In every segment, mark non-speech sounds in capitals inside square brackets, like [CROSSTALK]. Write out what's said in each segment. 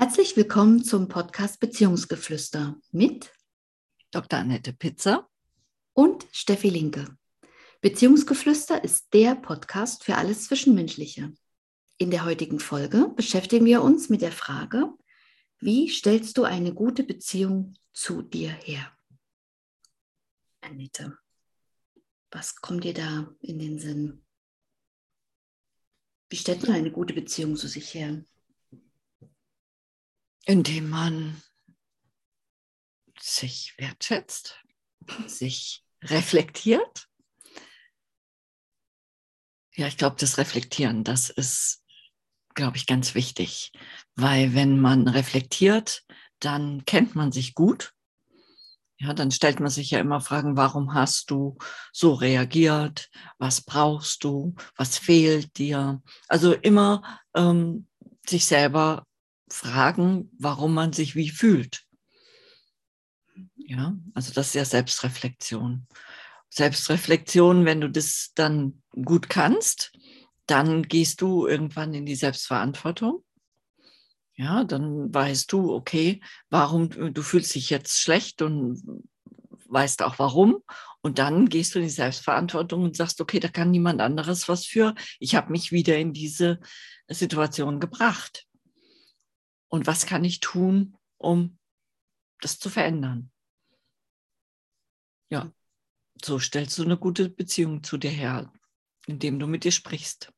Herzlich willkommen zum Podcast Beziehungsgeflüster mit Dr. Annette Pitzer und Steffi Linke. Beziehungsgeflüster ist der Podcast für alles Zwischenmenschliche. In der heutigen Folge beschäftigen wir uns mit der Frage, wie stellst du eine gute Beziehung zu dir her? Annette, was kommt dir da in den Sinn? Wie stellt man eine gute Beziehung zu sich her? Indem man sich wertschätzt, sich reflektiert. Ja, ich glaube, das Reflektieren, das ist, glaube ich, ganz wichtig, weil wenn man reflektiert, dann kennt man sich gut. Ja, dann stellt man sich ja immer Fragen, warum hast du so reagiert? Was brauchst du? Was fehlt dir? Also immer ähm, sich selber fragen, warum man sich wie fühlt. Ja, also das ist ja Selbstreflexion. Selbstreflexion, wenn du das dann gut kannst, dann gehst du irgendwann in die Selbstverantwortung. Ja, dann weißt du, okay, warum du fühlst dich jetzt schlecht und weißt auch warum. Und dann gehst du in die Selbstverantwortung und sagst, okay, da kann niemand anderes was für. Ich habe mich wieder in diese Situation gebracht. Und was kann ich tun, um das zu verändern? Ja, so stellst du eine gute Beziehung zu dir her, indem du mit dir sprichst,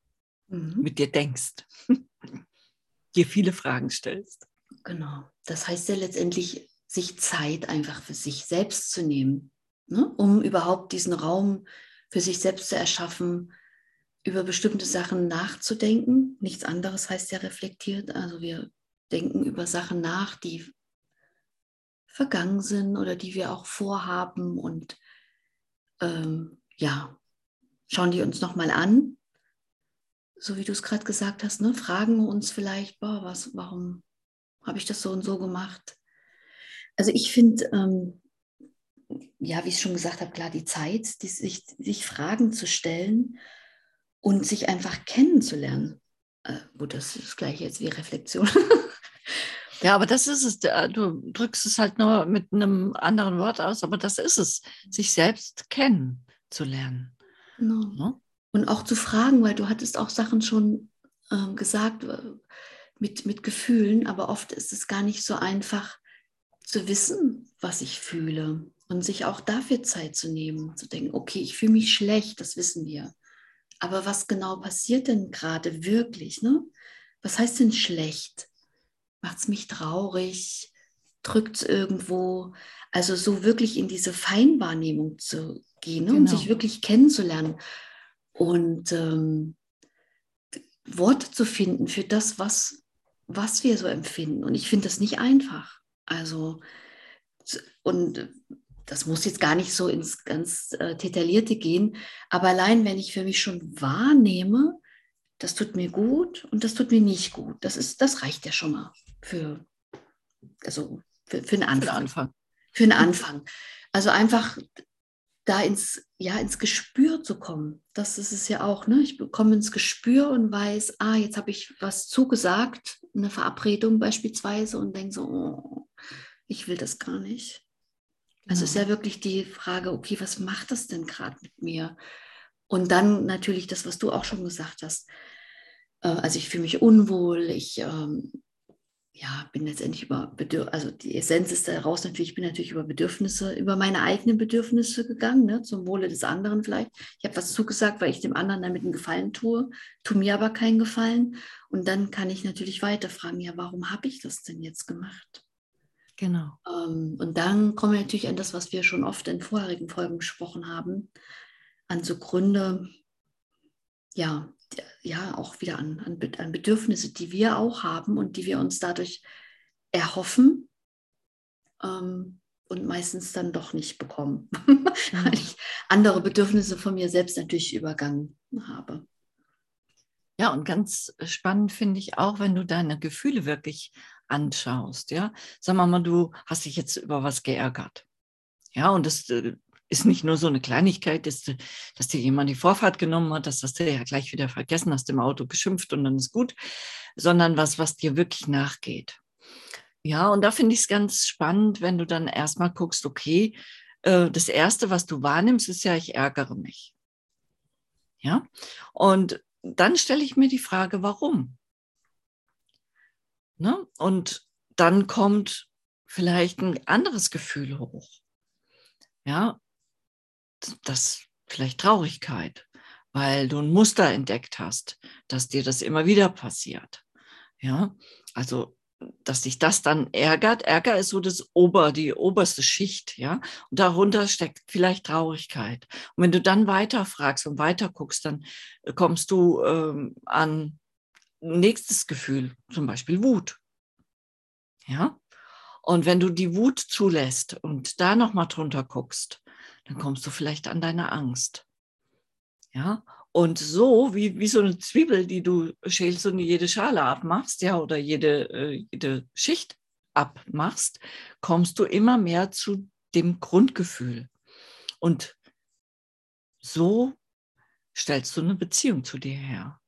mhm. mit dir denkst, [LAUGHS] dir viele Fragen stellst. Genau. Das heißt ja letztendlich, sich Zeit einfach für sich selbst zu nehmen, ne? um überhaupt diesen Raum für sich selbst zu erschaffen, über bestimmte Sachen nachzudenken. Nichts anderes heißt ja reflektiert. Also wir denken über Sachen nach, die vergangen sind oder die wir auch vorhaben und ähm, ja, schauen die uns nochmal an, so wie du es gerade gesagt hast, ne? fragen uns vielleicht, boah, was, warum habe ich das so und so gemacht? Also ich finde, ähm, ja, wie ich schon gesagt habe, klar, die Zeit, die, sich, sich Fragen zu stellen und sich einfach kennenzulernen. Äh, gut, das ist das gleiche jetzt wie Reflexion. [LAUGHS] Ja, aber das ist es. Du drückst es halt nur mit einem anderen Wort aus, aber das ist es, sich selbst kennenzulernen. Genau. Ne? Und auch zu fragen, weil du hattest auch Sachen schon äh, gesagt äh, mit, mit Gefühlen, aber oft ist es gar nicht so einfach zu wissen, was ich fühle und sich auch dafür Zeit zu nehmen, zu denken, okay, ich fühle mich schlecht, das wissen wir. Aber was genau passiert denn gerade wirklich? Ne? Was heißt denn schlecht? Macht es mich traurig, drückt es irgendwo. Also so wirklich in diese Feinwahrnehmung zu gehen ne? genau. und sich wirklich kennenzulernen und ähm, Worte zu finden für das, was, was wir so empfinden. Und ich finde das nicht einfach. Also, und das muss jetzt gar nicht so ins ganz äh, Detaillierte gehen, aber allein wenn ich für mich schon wahrnehme, das tut mir gut und das tut mir nicht gut, das, ist, das reicht ja schon mal für, also für, für einen Anfang. Für, Anfang. für einen Anfang. Also einfach da ins, ja, ins Gespür zu kommen. Das ist es ja auch. Ne? Ich bekomme ins Gespür und weiß, ah, jetzt habe ich was zugesagt, eine Verabredung beispielsweise und denke so, oh, ich will das gar nicht. Genau. Also ist ja wirklich die Frage, okay, was macht das denn gerade mit mir? Und dann natürlich das, was du auch schon gesagt hast. Äh, also ich fühle mich unwohl, ich ähm, ja, bin letztendlich über Bedürfnisse, also die Essenz ist daraus natürlich, ich bin natürlich über Bedürfnisse, über meine eigenen Bedürfnisse gegangen, ne, zum Wohle des anderen vielleicht. Ich habe was zugesagt, weil ich dem anderen damit einen Gefallen tue, tue mir aber keinen Gefallen. Und dann kann ich natürlich weiterfragen, ja, warum habe ich das denn jetzt gemacht? Genau. Ähm, und dann kommen wir natürlich an das, was wir schon oft in vorherigen Folgen gesprochen haben, an so Gründe, ja, ja auch wieder an, an, an Bedürfnisse, die wir auch haben und die wir uns dadurch erhoffen ähm, und meistens dann doch nicht bekommen, [LAUGHS] mhm. weil ich andere Bedürfnisse von mir selbst natürlich übergangen habe. Ja, und ganz spannend finde ich auch, wenn du deine Gefühle wirklich anschaust. Ja, sag mal, du hast dich jetzt über was geärgert. Ja, und das äh, ist nicht nur so eine Kleinigkeit, dass, dass dir jemand die Vorfahrt genommen hat, das hast du ja gleich wieder vergessen, hast im Auto geschimpft und dann ist gut, sondern was, was dir wirklich nachgeht. Ja, und da finde ich es ganz spannend, wenn du dann erstmal guckst, okay, äh, das Erste, was du wahrnimmst, ist ja, ich ärgere mich. Ja, und dann stelle ich mir die Frage, warum? Ne? Und dann kommt vielleicht ein anderes Gefühl hoch. Ja, das vielleicht Traurigkeit, weil du ein Muster entdeckt hast, dass dir das immer wieder passiert. Ja, also dass dich das dann ärgert. Ärger ist so das Ober, die oberste Schicht, ja. Und darunter steckt vielleicht Traurigkeit. Und wenn du dann weiter fragst und weiter guckst, dann kommst du ähm, an nächstes Gefühl, zum Beispiel Wut. Ja. Und wenn du die Wut zulässt und da nochmal drunter guckst, dann kommst du vielleicht an deine Angst. Ja, und so, wie, wie so eine Zwiebel, die du schälst und jede Schale abmachst, ja, oder jede, äh, jede Schicht abmachst, kommst du immer mehr zu dem Grundgefühl. Und so stellst du eine Beziehung zu dir her.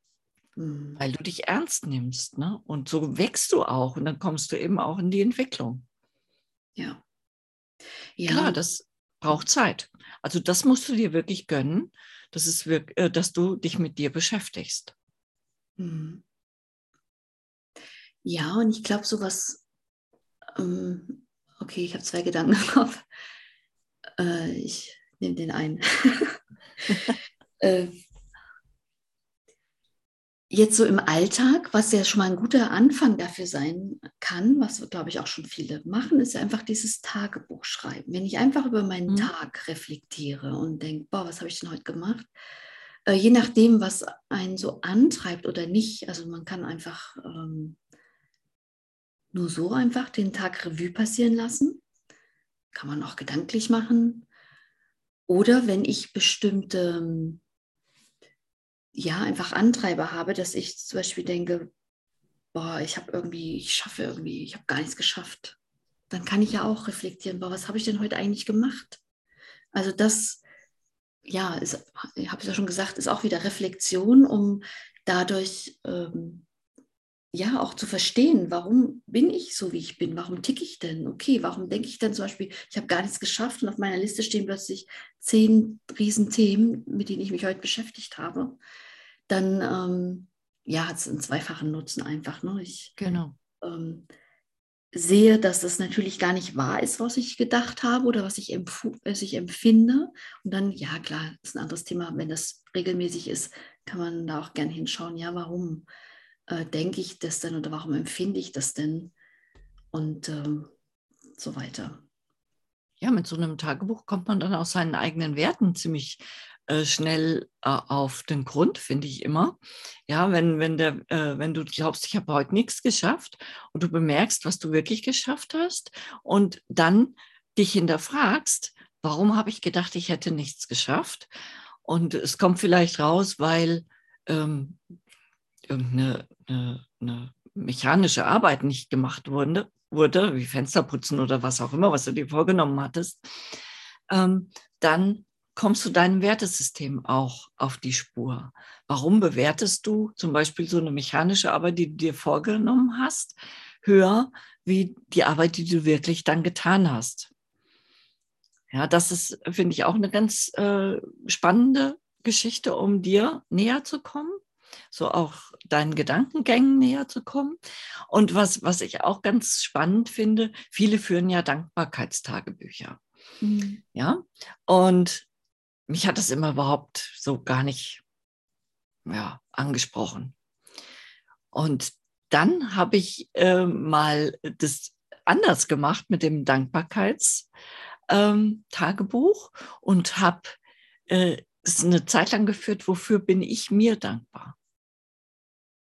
Mhm. Weil du dich ernst nimmst. Ne? Und so wächst du auch und dann kommst du eben auch in die Entwicklung. Ja. ja. Klar, das braucht Zeit. Also das musst du dir wirklich gönnen, dass, es wirklich, äh, dass du dich mit dir beschäftigst. Mhm. Ja, und ich glaube, sowas, ähm, okay, ich habe zwei Gedanken im Kopf. Äh, ich nehme den einen. [LAUGHS] äh, Jetzt so im Alltag, was ja schon mal ein guter Anfang dafür sein kann, was glaube ich auch schon viele machen, ist ja einfach dieses Tagebuch schreiben. Wenn ich einfach über meinen mhm. Tag reflektiere und denke, boah, was habe ich denn heute gemacht? Äh, je nachdem, was einen so antreibt oder nicht, also man kann einfach ähm, nur so einfach den Tag Revue passieren lassen. Kann man auch gedanklich machen. Oder wenn ich bestimmte ähm, ja, einfach Antreiber habe, dass ich zum Beispiel denke, boah, ich habe irgendwie, ich schaffe irgendwie, ich habe gar nichts geschafft. Dann kann ich ja auch reflektieren, boah, was habe ich denn heute eigentlich gemacht? Also das, ja, ich habe es ja schon gesagt, ist auch wieder Reflexion, um dadurch ähm, ja auch zu verstehen, warum bin ich so, wie ich bin, warum ticke ich denn? Okay, warum denke ich denn zum Beispiel, ich habe gar nichts geschafft und auf meiner Liste stehen plötzlich zehn Riesenthemen, mit denen ich mich heute beschäftigt habe dann ähm, ja, hat es einen zweifachen Nutzen einfach. Ne? Ich genau. ähm, sehe, dass das natürlich gar nicht wahr ist, was ich gedacht habe oder was ich, was ich empfinde. Und dann, ja klar, ist ein anderes Thema. Wenn das regelmäßig ist, kann man da auch gern hinschauen, ja, warum äh, denke ich das denn oder warum empfinde ich das denn? Und ähm, so weiter. Ja, mit so einem Tagebuch kommt man dann aus seinen eigenen Werten ziemlich äh, schnell äh, auf den Grund, finde ich immer. Ja, wenn, wenn, der, äh, wenn du glaubst, ich habe heute nichts geschafft und du bemerkst, was du wirklich geschafft hast und dann dich hinterfragst, warum habe ich gedacht, ich hätte nichts geschafft? Und es kommt vielleicht raus, weil ähm, irgendeine eine, eine mechanische Arbeit nicht gemacht wurde, wurde, wie Fensterputzen oder was auch immer, was du dir vorgenommen hattest, ähm, dann kommst du deinem Wertesystem auch auf die Spur. Warum bewertest du zum Beispiel so eine mechanische Arbeit, die du dir vorgenommen hast, höher wie die Arbeit, die du wirklich dann getan hast? Ja, das ist, finde ich, auch eine ganz äh, spannende Geschichte, um dir näher zu kommen, so auch deinen Gedankengängen näher zu kommen. Und was, was ich auch ganz spannend finde, viele führen ja Dankbarkeitstagebücher. Mhm. Ja, und mich hat das immer überhaupt so gar nicht ja, angesprochen. Und dann habe ich äh, mal das anders gemacht mit dem Dankbarkeitstagebuch ähm, und habe äh, es eine Zeit lang geführt, wofür bin ich mir dankbar.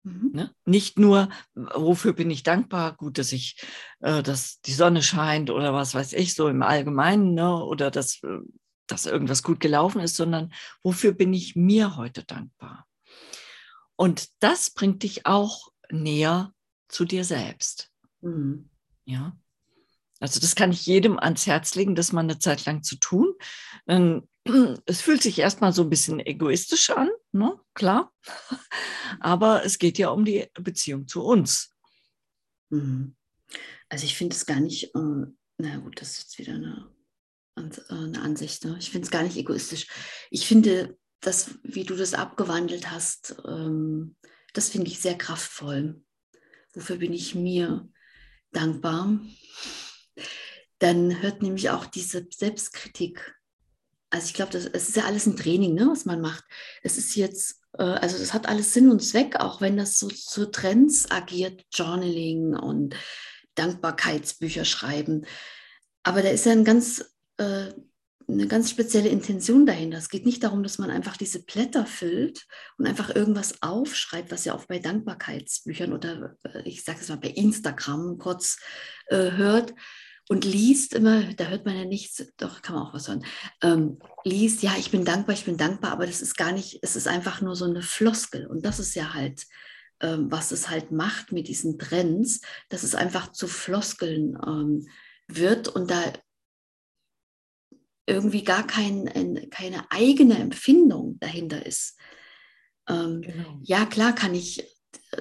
Mhm. Ne? Nicht nur, wofür bin ich dankbar, gut, dass ich, äh, dass die Sonne scheint oder was weiß ich, so im Allgemeinen, ne? oder dass äh, dass irgendwas gut gelaufen ist, sondern wofür bin ich mir heute dankbar? Und das bringt dich auch näher zu dir selbst. Mhm. Ja. Also das kann ich jedem ans Herz legen, das mal eine Zeit lang zu tun. [CLEARS THROAT] Es fühlt sich erstmal so ein bisschen egoistisch an, ne? klar. Aber es geht ja um die Beziehung zu uns. Mhm. Also ich finde es gar nicht, äh, na gut, das ist jetzt wieder eine, äh, eine Ansicht. Ne? Ich finde es gar nicht egoistisch. Ich finde, das, wie du das abgewandelt hast, ähm, das finde ich sehr kraftvoll. Wofür bin ich mir dankbar? Dann hört nämlich auch diese Selbstkritik. Also ich glaube, es ist ja alles ein Training, ne, was man macht. Es ist jetzt, äh, also das hat alles Sinn und Zweck, auch wenn das so zu so Trends agiert, Journaling und Dankbarkeitsbücher schreiben. Aber da ist ja ein ganz äh, eine ganz spezielle Intention dahinter. Es geht nicht darum, dass man einfach diese Blätter füllt und einfach irgendwas aufschreibt, was ja auch bei Dankbarkeitsbüchern oder äh, ich sage es mal bei Instagram kurz äh, hört und liest immer, da hört man ja nichts, doch kann man auch was hören, ähm, liest, ja, ich bin dankbar, ich bin dankbar, aber das ist gar nicht, es ist einfach nur so eine Floskel und das ist ja halt, ähm, was es halt macht mit diesen Trends, dass es einfach zu Floskeln ähm, wird und da irgendwie gar kein, ein, keine eigene Empfindung dahinter ist. Ähm, genau. Ja, klar kann ich,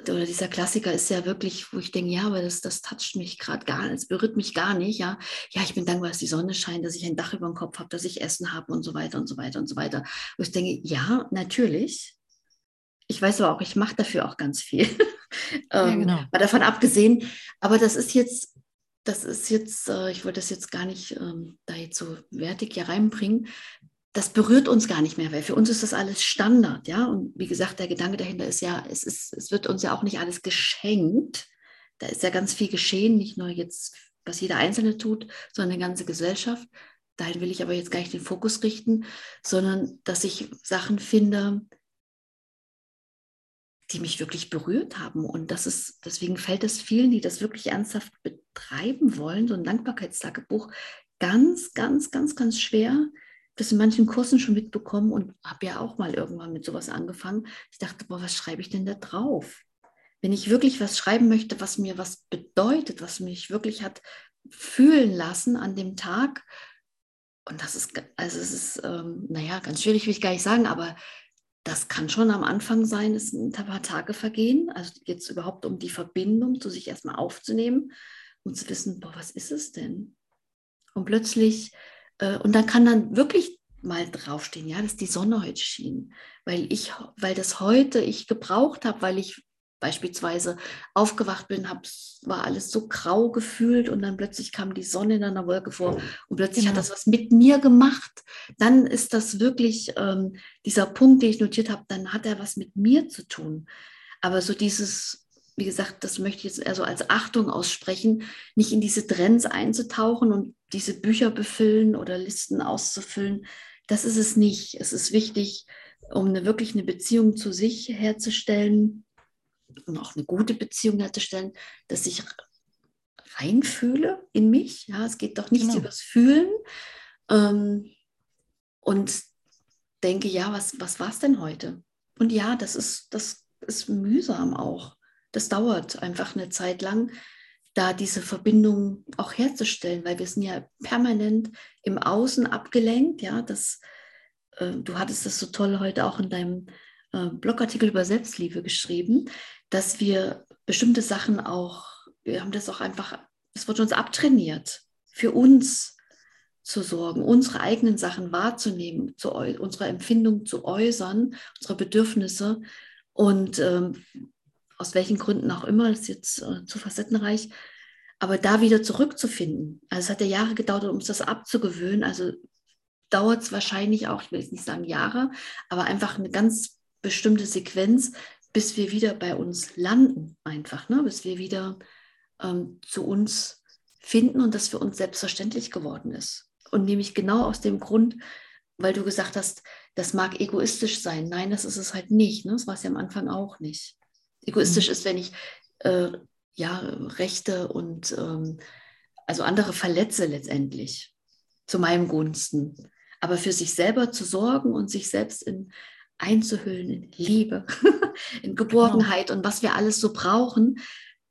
oder dieser Klassiker ist ja wirklich, wo ich denke, ja, aber das, das toucht mich gerade gar nicht, es berührt mich gar nicht, ja. Ja, ich bin dankbar, dass die Sonne scheint, dass ich ein Dach über dem Kopf habe, dass ich Essen habe und so weiter und so weiter und so weiter. Wo ich denke, ja, natürlich. Ich weiß aber auch, ich mache dafür auch ganz viel. [LAUGHS] ja, ähm, genau. Mal davon abgesehen, aber das ist jetzt das ist jetzt, äh, ich wollte das jetzt gar nicht ähm, da jetzt so wertig hier reinbringen, das berührt uns gar nicht mehr, weil für uns ist das alles Standard, ja. Und wie gesagt, der Gedanke dahinter ist ja, es, ist, es wird uns ja auch nicht alles geschenkt. Da ist ja ganz viel geschehen, nicht nur jetzt, was jeder Einzelne tut, sondern die ganze Gesellschaft. Dahin will ich aber jetzt gar nicht den Fokus richten, sondern dass ich Sachen finde, die mich wirklich berührt haben. Und das ist, deswegen fällt es vielen, die das wirklich ernsthaft betreiben wollen, so ein Dankbarkeitstagebuch, ganz, ganz, ganz, ganz schwer. Das in manchen Kursen schon mitbekommen und habe ja auch mal irgendwann mit sowas angefangen. Ich dachte, boah, was schreibe ich denn da drauf? Wenn ich wirklich was schreiben möchte, was mir was bedeutet, was mich wirklich hat fühlen lassen an dem Tag, und das ist, also es ist, ähm, naja, ganz schwierig, will ich gar nicht sagen, aber das kann schon am Anfang sein, es ein paar Tage vergehen. Also geht es überhaupt um die Verbindung, zu sich erstmal aufzunehmen und zu wissen, boah, was ist es denn? Und plötzlich, und dann kann dann wirklich mal draufstehen, ja, dass die Sonne heute schien, weil ich, weil das heute ich gebraucht habe, weil ich beispielsweise aufgewacht bin, hab, war alles so grau gefühlt und dann plötzlich kam die Sonne in einer Wolke vor und plötzlich genau. hat das was mit mir gemacht. Dann ist das wirklich ähm, dieser Punkt, den ich notiert habe, dann hat er was mit mir zu tun. Aber so dieses, wie gesagt, das möchte ich jetzt also als Achtung aussprechen, nicht in diese Trends einzutauchen und diese Bücher befüllen oder Listen auszufüllen. Das ist es nicht. Es ist wichtig, um eine, wirklich eine Beziehung zu sich herzustellen, und auch eine gute Beziehung herzustellen, dass ich reinfühle in mich. Ja, es geht doch nicht genau. übers Fühlen. Ähm, und denke, ja, was, was war es denn heute? Und ja, das ist, das ist mühsam auch. Das dauert einfach eine Zeit lang, da diese Verbindung auch herzustellen, weil wir sind ja permanent im Außen abgelenkt. Ja, das, äh, du hattest das so toll heute auch in deinem äh, Blogartikel über Selbstliebe geschrieben, dass wir bestimmte Sachen auch, wir haben das auch einfach, es wird uns abtrainiert, für uns zu sorgen, unsere eigenen Sachen wahrzunehmen, zu, unsere Empfindung zu äußern, unsere Bedürfnisse und ähm, aus welchen Gründen auch immer, das ist jetzt äh, zu facettenreich, aber da wieder zurückzufinden. Also es hat ja Jahre gedauert, um uns das abzugewöhnen. Also dauert es wahrscheinlich auch, ich will jetzt nicht sagen Jahre, aber einfach eine ganz bestimmte Sequenz, bis wir wieder bei uns landen, einfach, ne? bis wir wieder ähm, zu uns finden und das für uns selbstverständlich geworden ist. Und nämlich genau aus dem Grund, weil du gesagt hast, das mag egoistisch sein. Nein, das ist es halt nicht. Ne? Das war es ja am Anfang auch nicht. Egoistisch mhm. ist, wenn ich äh, ja Rechte und ähm, also andere verletze letztendlich zu meinem Gunsten. Aber für sich selber zu sorgen und sich selbst in einzuhüllen in Liebe, [LAUGHS] in Geborgenheit genau. und was wir alles so brauchen,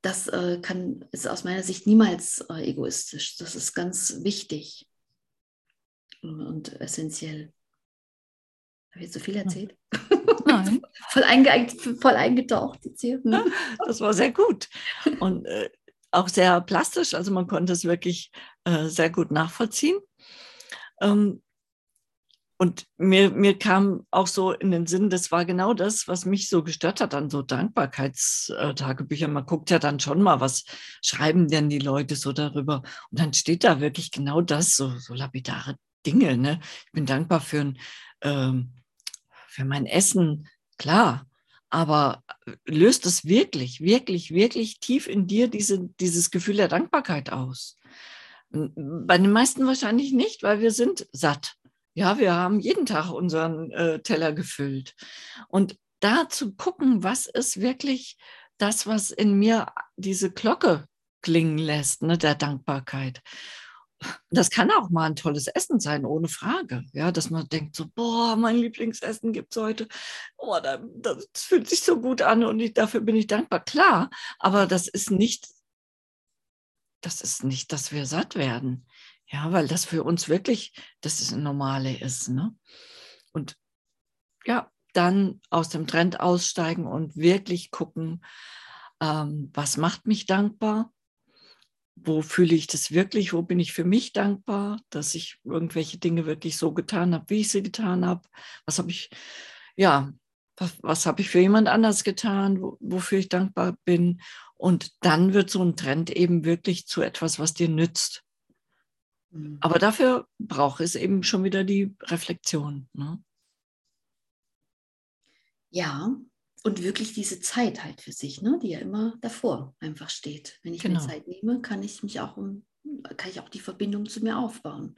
das äh, kann, ist aus meiner Sicht niemals äh, egoistisch. Das ist ganz wichtig und essentiell. Habe ich jetzt so viel erzählt? Nein. [LAUGHS] voll, einge voll eingetaucht jetzt hier. Hm? Das war sehr gut. Und äh, auch sehr plastisch, also man konnte es wirklich äh, sehr gut nachvollziehen. Ähm, und mir, mir kam auch so in den Sinn, das war genau das, was mich so gestört hat an so Dankbarkeitstagebüchern. Man guckt ja dann schon mal, was schreiben denn die Leute so darüber. Und dann steht da wirklich genau das, so, so lapidare Dinge. Ne? Ich bin dankbar für, ein, ähm, für mein Essen, klar. Aber löst es wirklich, wirklich, wirklich tief in dir diese, dieses Gefühl der Dankbarkeit aus? Bei den meisten wahrscheinlich nicht, weil wir sind satt. Ja, wir haben jeden Tag unseren äh, Teller gefüllt. Und da zu gucken, was ist wirklich das, was in mir diese Glocke klingen lässt, ne, der Dankbarkeit. Das kann auch mal ein tolles Essen sein, ohne Frage. Ja, dass man denkt so, boah, mein Lieblingsessen gibt es heute. Oh, das, das fühlt sich so gut an und ich, dafür bin ich dankbar. Klar, aber das ist nicht, das ist nicht, dass wir satt werden. Ja, weil das für uns wirklich das Normale ist. Ne? Und ja, dann aus dem Trend aussteigen und wirklich gucken, ähm, was macht mich dankbar? Wo fühle ich das wirklich? Wo bin ich für mich dankbar, dass ich irgendwelche Dinge wirklich so getan habe, wie ich sie getan habe? Was habe ich, ja, was, was habe ich für jemand anders getan, wo, wofür ich dankbar bin? Und dann wird so ein Trend eben wirklich zu etwas, was dir nützt. Mhm. Aber dafür braucht es eben schon wieder die Reflexion. Ne? Ja, und wirklich diese Zeit halt für sich, ne, die ja immer davor einfach steht. Wenn ich genau. mir Zeit nehme, kann ich mich auch um, kann ich auch die Verbindung zu mir aufbauen.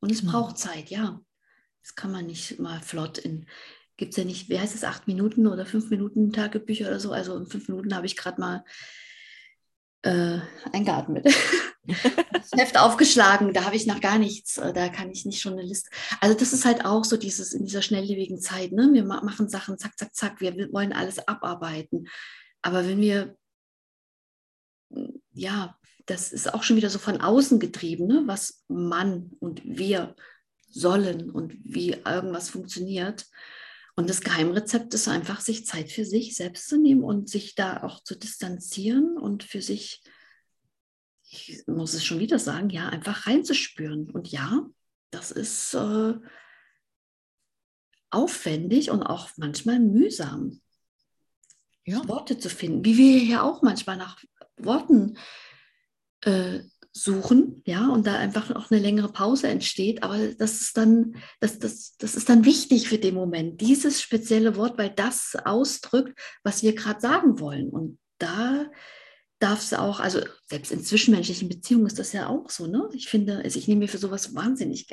Und es genau. braucht Zeit, ja. Das kann man nicht mal flott in, gibt es ja nicht, wie heißt es, acht Minuten oder fünf Minuten Tagebücher oder so. Also in fünf Minuten habe ich gerade mal äh, eingeatmet. das Heft aufgeschlagen, da habe ich noch gar nichts, äh, da kann ich nicht schon eine Liste. Also das ist halt auch so dieses in dieser schnelllebigen Zeit, ne? Wir machen Sachen zack, zack, zack, wir wollen alles abarbeiten. Aber wenn wir, ja, das ist auch schon wieder so von außen getrieben, ne? was man und wir sollen und wie irgendwas funktioniert. Und das Geheimrezept ist einfach, sich Zeit für sich selbst zu nehmen und sich da auch zu distanzieren und für sich, ich muss es schon wieder sagen, ja, einfach reinzuspüren. Und ja, das ist äh, aufwendig und auch manchmal mühsam, ja. Worte zu finden, wie wir hier auch manchmal nach Worten äh, suchen, ja, und da einfach auch eine längere Pause entsteht. Aber das ist dann, das, das, das ist dann wichtig für den Moment, dieses spezielle Wort, weil das ausdrückt, was wir gerade sagen wollen. Und da darf es auch, also selbst in zwischenmenschlichen Beziehungen ist das ja auch so, ne? Ich finde, also ich nehme mir für sowas wahnsinnig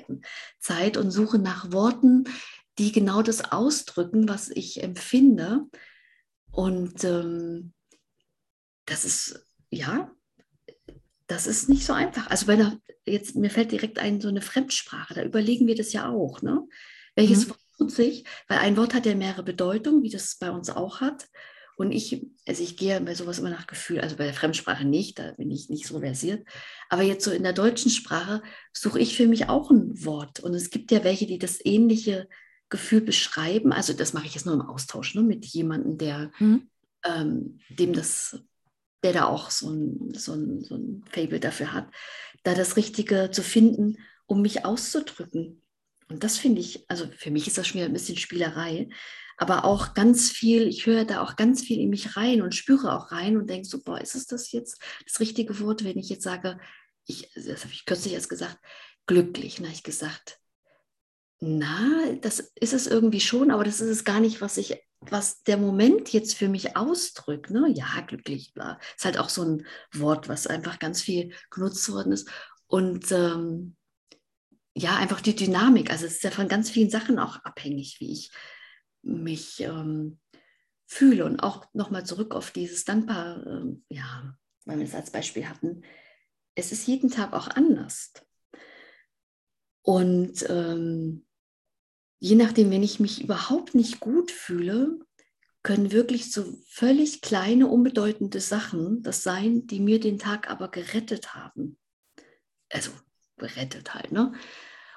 Zeit und suche nach Worten, die genau das ausdrücken, was ich empfinde. Und ähm, das ist, ja, das ist nicht so einfach. Also bei jetzt, mir fällt direkt ein, so eine Fremdsprache, da überlegen wir das ja auch, ne? Welches mhm. Wort nutze ich? Weil ein Wort hat ja mehrere Bedeutungen, wie das bei uns auch hat. Und ich, also ich gehe bei sowas immer nach Gefühl, also bei der Fremdsprache nicht, da bin ich nicht so versiert. Aber jetzt so in der deutschen Sprache suche ich für mich auch ein Wort. Und es gibt ja welche, die das ähnliche Gefühl beschreiben. Also das mache ich jetzt nur im Austausch ne, mit jemandem, der mhm. ähm, dem das der da auch so ein, so ein, so ein Fable dafür hat, da das Richtige zu finden, um mich auszudrücken. Und das finde ich, also für mich ist das schon wieder ein bisschen Spielerei, aber auch ganz viel, ich höre da auch ganz viel in mich rein und spüre auch rein und denke so, boah, ist es das jetzt das richtige Wort, wenn ich jetzt sage, ich, das habe ich kürzlich erst gesagt, glücklich, na, ich gesagt, na, das ist es irgendwie schon, aber das ist es gar nicht, was ich was der Moment jetzt für mich ausdrückt, ne? ja, glücklich, bla, ist halt auch so ein Wort, was einfach ganz viel genutzt worden ist. Und ähm, ja, einfach die Dynamik. Also es ist ja von ganz vielen Sachen auch abhängig, wie ich mich ähm, fühle. Und auch nochmal zurück auf dieses Dankbar, ähm, ja, weil wir es als Beispiel hatten. Es ist jeden Tag auch anders. Und ähm, je nachdem, wenn ich mich überhaupt nicht gut fühle, können wirklich so völlig kleine, unbedeutende Sachen das sein, die mir den Tag aber gerettet haben. Also gerettet halt, ne?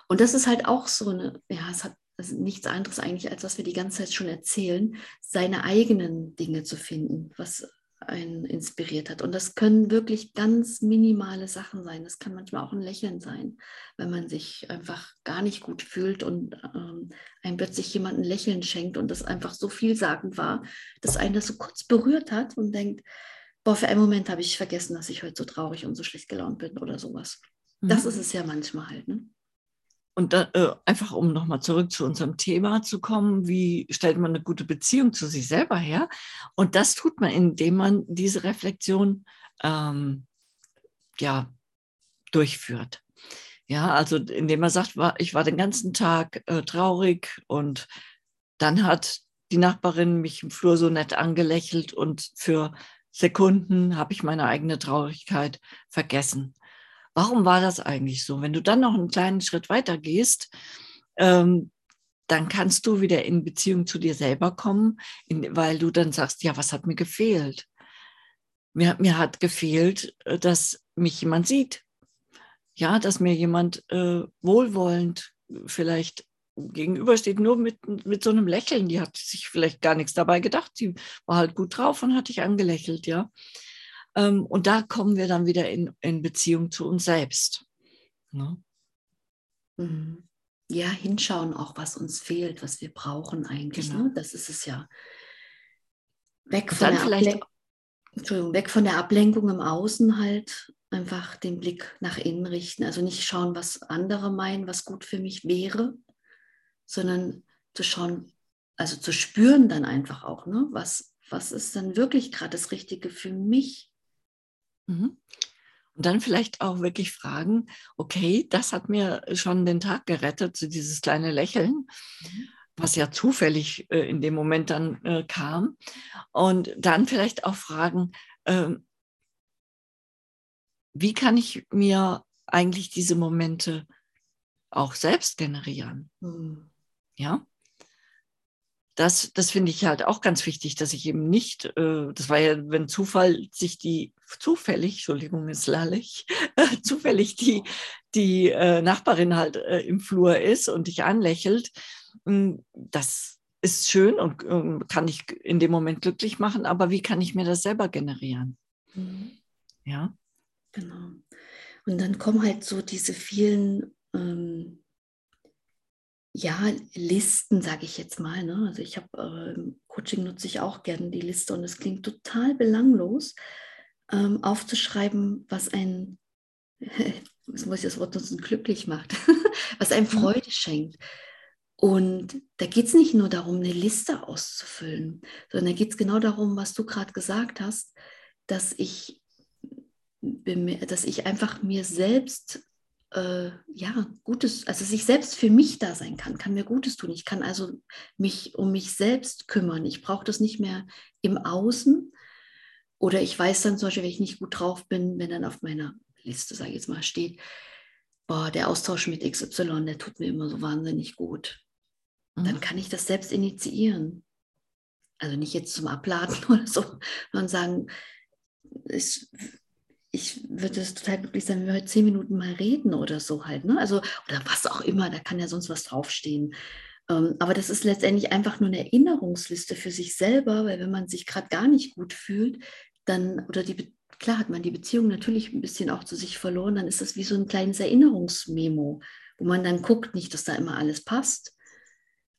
Und das ist halt auch so eine, ja, es hat also nichts anderes eigentlich, als was wir die ganze Zeit schon erzählen, seine eigenen Dinge zu finden. Was, einen inspiriert hat. Und das können wirklich ganz minimale Sachen sein. Das kann manchmal auch ein Lächeln sein, wenn man sich einfach gar nicht gut fühlt und ähm, einem plötzlich jemand ein Lächeln schenkt und das einfach so vielsagend war, dass einen das so kurz berührt hat und denkt, boah, für einen Moment habe ich vergessen, dass ich heute so traurig und so schlecht gelaunt bin oder sowas. Mhm. Das ist es ja manchmal halt. Ne? Und da, äh, einfach um nochmal zurück zu unserem Thema zu kommen, wie stellt man eine gute Beziehung zu sich selber her? Und das tut man, indem man diese Reflexion ähm, ja, durchführt. Ja, also indem man sagt, ich war den ganzen Tag äh, traurig und dann hat die Nachbarin mich im Flur so nett angelächelt und für Sekunden habe ich meine eigene Traurigkeit vergessen warum war das eigentlich so? Wenn du dann noch einen kleinen Schritt weiter gehst, ähm, dann kannst du wieder in Beziehung zu dir selber kommen, in, weil du dann sagst, ja, was hat mir gefehlt? Mir, mir hat gefehlt, äh, dass mich jemand sieht. Ja, dass mir jemand äh, wohlwollend vielleicht gegenübersteht, nur mit, mit so einem Lächeln. Die hat sich vielleicht gar nichts dabei gedacht. Die war halt gut drauf und hat dich angelächelt, ja. Ähm, und da kommen wir dann wieder in, in Beziehung zu uns selbst. Ne? Mhm. Ja, hinschauen auch, was uns fehlt, was wir brauchen eigentlich. Genau. Ne? Das ist es ja. Weg von, der vielleicht, Entschuldigung, weg von der Ablenkung im Außen halt einfach den Blick nach innen richten. Also nicht schauen, was andere meinen, was gut für mich wäre, sondern zu schauen, also zu spüren dann einfach auch, ne? was, was ist dann wirklich gerade das Richtige für mich? Mhm. Und dann vielleicht auch wirklich fragen, okay, das hat mir schon den Tag gerettet, so dieses kleine Lächeln, mhm. was ja zufällig äh, in dem Moment dann äh, kam. Und dann vielleicht auch fragen, äh, wie kann ich mir eigentlich diese Momente auch selbst generieren? Mhm. Ja das, das finde ich halt auch ganz wichtig, dass ich eben nicht, äh, das war ja, wenn Zufall sich die, zufällig, Entschuldigung, ist lallig, äh, zufällig die, die äh, Nachbarin halt äh, im Flur ist und dich anlächelt, hm, das ist schön und ähm, kann ich in dem Moment glücklich machen, aber wie kann ich mir das selber generieren? Mhm. Ja. Genau. Und dann kommen halt so diese vielen ähm, ja, Listen, sage ich jetzt mal. Ne? Also ich habe äh, Coaching nutze ich auch gerne die Liste und es klingt total belanglos, ähm, aufzuschreiben, was ein, [LAUGHS] jetzt muss ich das Wort nutzen, glücklich macht, [LAUGHS] was einem mhm. Freude schenkt. Und da geht es nicht nur darum, eine Liste auszufüllen, sondern da geht es genau darum, was du gerade gesagt hast, dass ich, dass ich einfach mir selbst äh, ja, Gutes, also sich selbst für mich da sein kann, kann mir Gutes tun. Ich kann also mich um mich selbst kümmern. Ich brauche das nicht mehr im Außen. Oder ich weiß dann zum Beispiel, wenn ich nicht gut drauf bin, wenn dann auf meiner Liste, sage ich jetzt mal, steht, boah, der Austausch mit XY, der tut mir immer so wahnsinnig gut. Mhm. Dann kann ich das selbst initiieren. Also nicht jetzt zum Abladen [LAUGHS] oder so, sondern sagen, es ich würde es total glücklich sein, wenn wir heute zehn Minuten mal reden oder so halt. Ne? Also, oder was auch immer, da kann ja sonst was draufstehen. Ähm, aber das ist letztendlich einfach nur eine Erinnerungsliste für sich selber, weil wenn man sich gerade gar nicht gut fühlt, dann, oder die, klar hat man die Beziehung natürlich ein bisschen auch zu sich verloren, dann ist das wie so ein kleines Erinnerungsmemo, wo man dann guckt, nicht, dass da immer alles passt,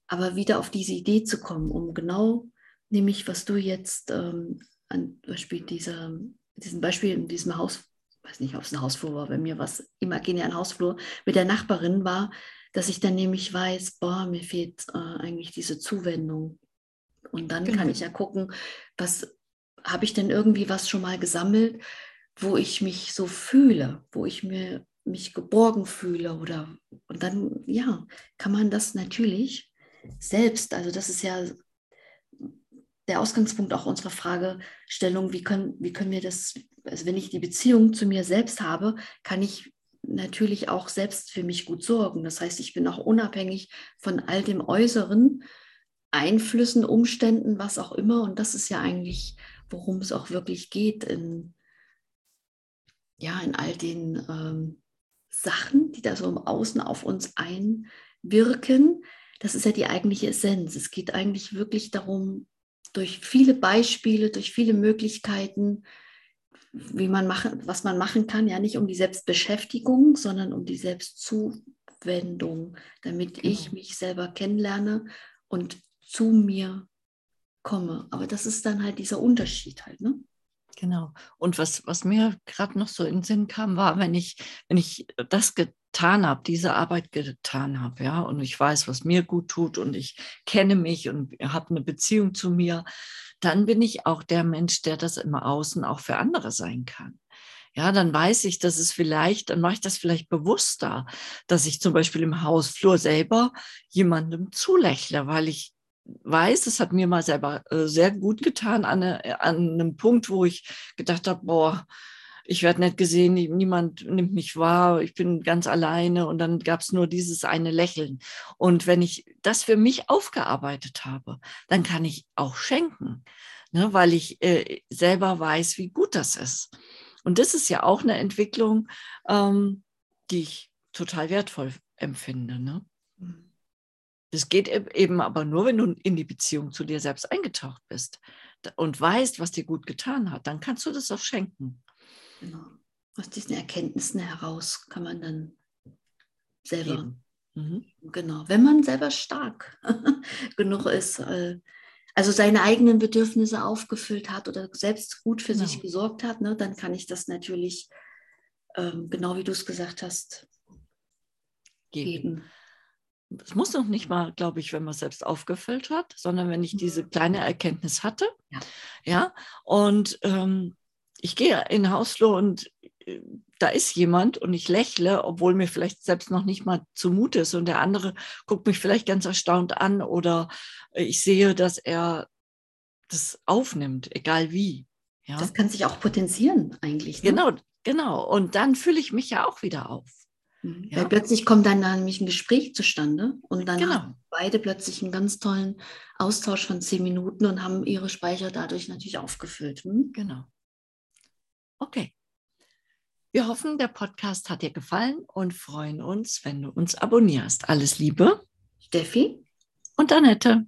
aber wieder auf diese Idee zu kommen, um genau, nämlich was du jetzt ähm, an Beispiel dieser diesem Beispiel in diesem Haus, weiß nicht, ob es ein Hausflur war, bei mir war es imaginär ein Hausflur, mit der Nachbarin war, dass ich dann nämlich weiß, boah, mir fehlt äh, eigentlich diese Zuwendung. Und dann genau. kann ich ja gucken, was habe ich denn irgendwie was schon mal gesammelt, wo ich mich so fühle, wo ich mir mich geborgen fühle oder und dann ja, kann man das natürlich selbst, also das ist ja der Ausgangspunkt auch unserer Fragestellung, wie können, wie können wir das, also wenn ich die Beziehung zu mir selbst habe, kann ich natürlich auch selbst für mich gut sorgen. Das heißt, ich bin auch unabhängig von all dem Äußeren, Einflüssen, Umständen, was auch immer. Und das ist ja eigentlich, worum es auch wirklich geht in, ja, in all den ähm, Sachen, die da so im Außen auf uns einwirken. Das ist ja die eigentliche Essenz. Es geht eigentlich wirklich darum, durch viele Beispiele, durch viele Möglichkeiten, wie man machen, was man machen kann, ja nicht um die Selbstbeschäftigung, sondern um die Selbstzuwendung, damit genau. ich mich selber kennenlerne und zu mir komme. Aber das ist dann halt dieser Unterschied halt, ne? Genau. Und was, was mir gerade noch so in den Sinn kam, war, wenn ich, wenn ich das getan habe, diese Arbeit getan habe, ja, und ich weiß, was mir gut tut und ich kenne mich und habe eine Beziehung zu mir, dann bin ich auch der Mensch, der das im Außen auch für andere sein kann. Ja, dann weiß ich, dass es vielleicht, dann mache ich das vielleicht bewusster, dass ich zum Beispiel im Hausflur selber jemandem zulächle, weil ich weiß, es hat mir mal selber äh, sehr gut getan an, eine, an einem Punkt, wo ich gedacht habe, boah, ich werde nicht gesehen, niemand nimmt mich wahr, ich bin ganz alleine und dann gab es nur dieses eine Lächeln. Und wenn ich das für mich aufgearbeitet habe, dann kann ich auch schenken, ne, weil ich äh, selber weiß, wie gut das ist. Und das ist ja auch eine Entwicklung, ähm, die ich total wertvoll empfinde. Ne? Mhm. Das geht eben aber nur, wenn du in die Beziehung zu dir selbst eingetaucht bist und weißt, was dir gut getan hat. Dann kannst du das auch schenken. Genau. Aus diesen Erkenntnissen heraus kann man dann selber. Mhm. Genau, wenn man selber stark [LAUGHS] genug ist, äh, also seine eigenen Bedürfnisse aufgefüllt hat oder selbst gut für genau. sich gesorgt hat, ne, dann kann ich das natürlich, ähm, genau wie du es gesagt hast, geben. es muss noch nicht mal, glaube ich, wenn man es selbst aufgefüllt hat, sondern wenn ich diese kleine Erkenntnis hatte. Ja. ja und ähm, ich gehe in Hausflur und äh, da ist jemand und ich lächle, obwohl mir vielleicht selbst noch nicht mal zumute ist und der andere guckt mich vielleicht ganz erstaunt an oder ich sehe, dass er das aufnimmt, egal wie. Ja? Das kann sich auch potenzieren eigentlich. Ne? Genau, genau. Und dann fühle ich mich ja auch wieder auf. Mhm. Ja. Weil plötzlich kommt dann nämlich ein Gespräch zustande und dann genau. haben beide plötzlich einen ganz tollen Austausch von zehn Minuten und haben ihre Speicher dadurch natürlich aufgefüllt. Hm? Genau. Okay. Wir hoffen, der Podcast hat dir gefallen und freuen uns, wenn du uns abonnierst. Alles Liebe. Steffi und Annette.